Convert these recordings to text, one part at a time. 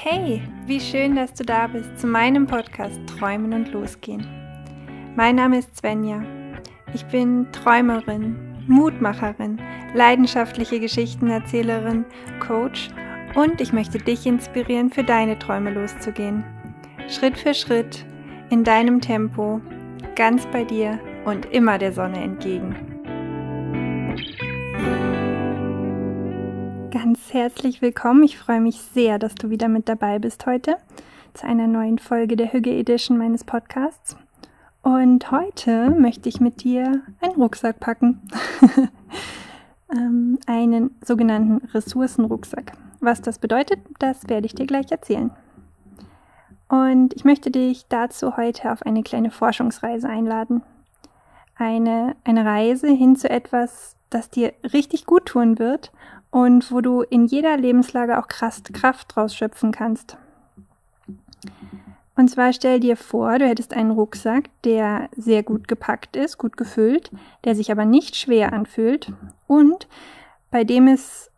Hey, wie schön, dass du da bist zu meinem Podcast Träumen und Losgehen. Mein Name ist Svenja. Ich bin Träumerin, Mutmacherin, leidenschaftliche Geschichtenerzählerin, Coach und ich möchte dich inspirieren, für deine Träume loszugehen. Schritt für Schritt, in deinem Tempo, ganz bei dir und immer der Sonne entgegen. Ganz herzlich willkommen. Ich freue mich sehr, dass du wieder mit dabei bist heute zu einer neuen Folge der Hüge Edition meines Podcasts. Und heute möchte ich mit dir einen Rucksack packen. ähm, einen sogenannten Ressourcenrucksack. Was das bedeutet, das werde ich dir gleich erzählen. Und ich möchte dich dazu heute auf eine kleine Forschungsreise einladen. Eine, eine Reise hin zu etwas, das dir richtig gut tun wird und wo du in jeder Lebenslage auch krass Kraft draus schöpfen kannst. Und zwar stell dir vor, du hättest einen Rucksack, der sehr gut gepackt ist, gut gefüllt, der sich aber nicht schwer anfühlt und bei dem es,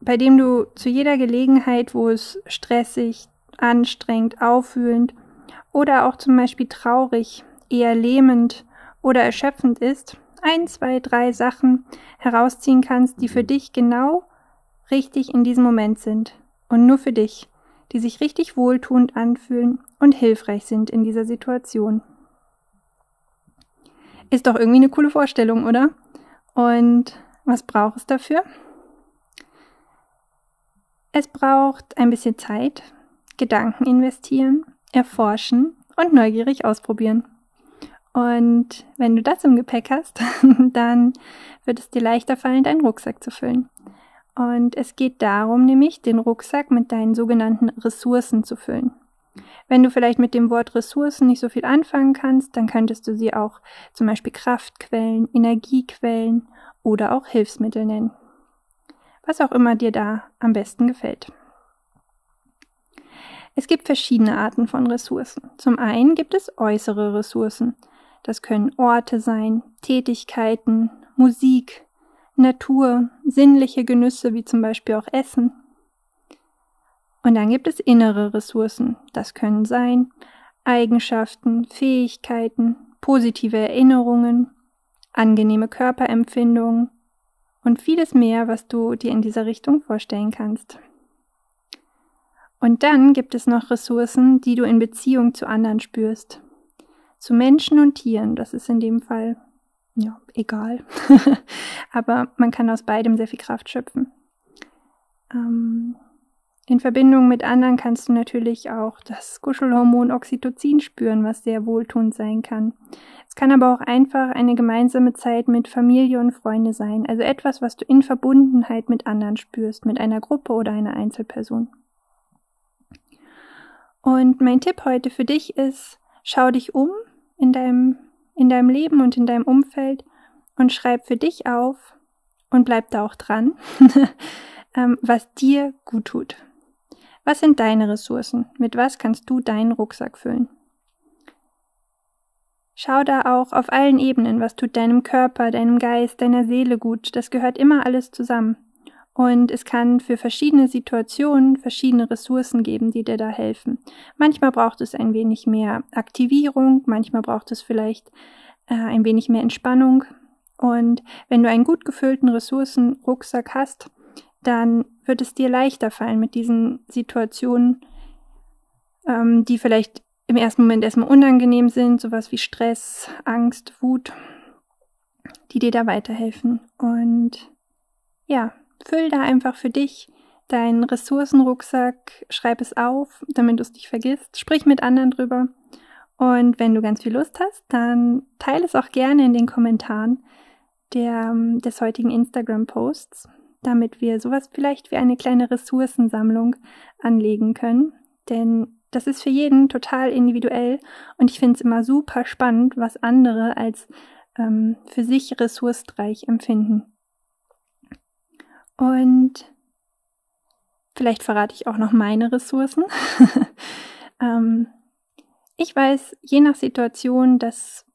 bei dem du zu jeder Gelegenheit, wo es stressig, anstrengend, auffühlend oder auch zum Beispiel traurig, eher lähmend oder erschöpfend ist, ein, zwei, drei Sachen herausziehen kannst, die für dich genau richtig in diesem Moment sind und nur für dich, die sich richtig wohltuend anfühlen und hilfreich sind in dieser Situation. Ist doch irgendwie eine coole Vorstellung, oder? Und was braucht es dafür? Es braucht ein bisschen Zeit, Gedanken investieren, erforschen und neugierig ausprobieren. Und wenn du das im Gepäck hast, dann wird es dir leichter fallen, deinen Rucksack zu füllen. Und es geht darum, nämlich den Rucksack mit deinen sogenannten Ressourcen zu füllen. Wenn du vielleicht mit dem Wort Ressourcen nicht so viel anfangen kannst, dann könntest du sie auch zum Beispiel Kraftquellen, Energiequellen oder auch Hilfsmittel nennen. Was auch immer dir da am besten gefällt. Es gibt verschiedene Arten von Ressourcen. Zum einen gibt es äußere Ressourcen. Das können Orte sein, Tätigkeiten, Musik, Natur, sinnliche Genüsse wie zum Beispiel auch Essen. Und dann gibt es innere Ressourcen. Das können sein Eigenschaften, Fähigkeiten, positive Erinnerungen, angenehme Körperempfindungen und vieles mehr, was du dir in dieser Richtung vorstellen kannst. Und dann gibt es noch Ressourcen, die du in Beziehung zu anderen spürst zu Menschen und Tieren. Das ist in dem Fall ja egal. Aber man kann aus beidem sehr viel Kraft schöpfen. Ähm, in Verbindung mit anderen kannst du natürlich auch das Kuschelhormon Oxytocin spüren, was sehr wohltuend sein kann. Es kann aber auch einfach eine gemeinsame Zeit mit Familie und Freunde sein, also etwas, was du in Verbundenheit mit anderen spürst, mit einer Gruppe oder einer Einzelperson. Und mein Tipp heute für dich ist, schau dich um in deinem, in deinem Leben und in deinem Umfeld und schreib für dich auf und bleib da auch dran, ähm, was dir gut tut. Was sind deine Ressourcen? Mit was kannst du deinen Rucksack füllen? Schau da auch auf allen Ebenen, was tut deinem Körper, deinem Geist, deiner Seele gut. Das gehört immer alles zusammen. Und es kann für verschiedene Situationen verschiedene Ressourcen geben, die dir da helfen. Manchmal braucht es ein wenig mehr Aktivierung, manchmal braucht es vielleicht äh, ein wenig mehr Entspannung. Und wenn du einen gut gefüllten Ressourcenrucksack hast, dann wird es dir leichter fallen mit diesen Situationen, ähm, die vielleicht im ersten Moment erstmal unangenehm sind, sowas wie Stress, Angst, Wut, die dir da weiterhelfen. Und ja, Füll da einfach für dich deinen Ressourcenrucksack, schreib es auf, damit du es nicht vergisst, sprich mit anderen drüber. Und wenn du ganz viel Lust hast, dann teile es auch gerne in den Kommentaren der, des heutigen Instagram-Posts, damit wir sowas vielleicht wie eine kleine Ressourcensammlung anlegen können. Denn das ist für jeden total individuell und ich finde es immer super spannend, was andere als ähm, für sich ressourcereich empfinden. Und vielleicht verrate ich auch noch meine Ressourcen. ähm, ich weiß je nach Situation, dass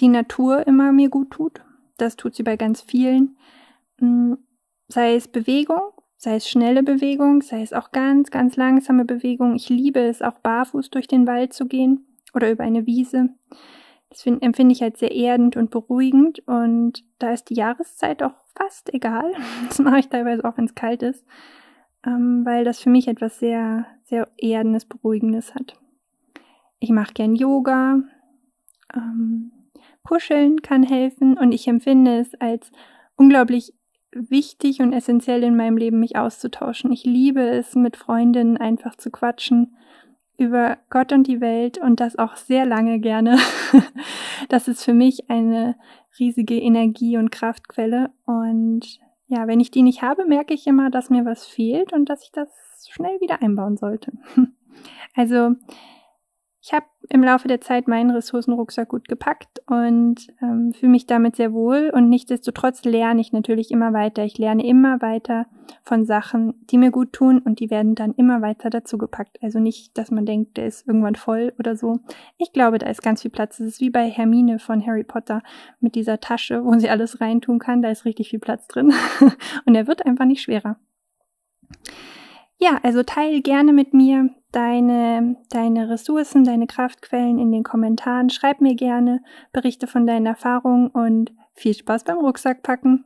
die Natur immer mir gut tut. Das tut sie bei ganz vielen. Hm, sei es Bewegung, Sei es schnelle Bewegung, sei es auch ganz, ganz langsame Bewegung. Ich liebe es auch barfuß durch den Wald zu gehen oder über eine Wiese. Das find, empfinde ich als sehr erdend und beruhigend und da ist die Jahreszeit auch fast egal. Das mache ich teilweise auch, wenn es kalt ist, ähm, weil das für mich etwas sehr, sehr erdendes, beruhigendes hat. Ich mache gern Yoga. Ähm, Kuscheln kann helfen und ich empfinde es als unglaublich wichtig und essentiell in meinem Leben, mich auszutauschen. Ich liebe es, mit Freundinnen einfach zu quatschen über Gott und die Welt und das auch sehr lange gerne. das ist für mich eine riesige Energie- und Kraftquelle. Und ja, wenn ich die nicht habe, merke ich immer, dass mir was fehlt und dass ich das schnell wieder einbauen sollte. also ich habe im Laufe der Zeit meinen Ressourcenrucksack gut gepackt und ähm, fühle mich damit sehr wohl. Und nichtsdestotrotz lerne ich natürlich immer weiter. Ich lerne immer weiter von Sachen, die mir gut tun und die werden dann immer weiter dazu gepackt. Also nicht, dass man denkt, der ist irgendwann voll oder so. Ich glaube, da ist ganz viel Platz. Es ist wie bei Hermine von Harry Potter mit dieser Tasche, wo sie alles reintun kann. Da ist richtig viel Platz drin. und er wird einfach nicht schwerer. Ja, also teile gerne mit mir deine, deine Ressourcen, deine Kraftquellen in den Kommentaren. Schreib mir gerne, berichte von deinen Erfahrungen und viel Spaß beim Rucksack packen.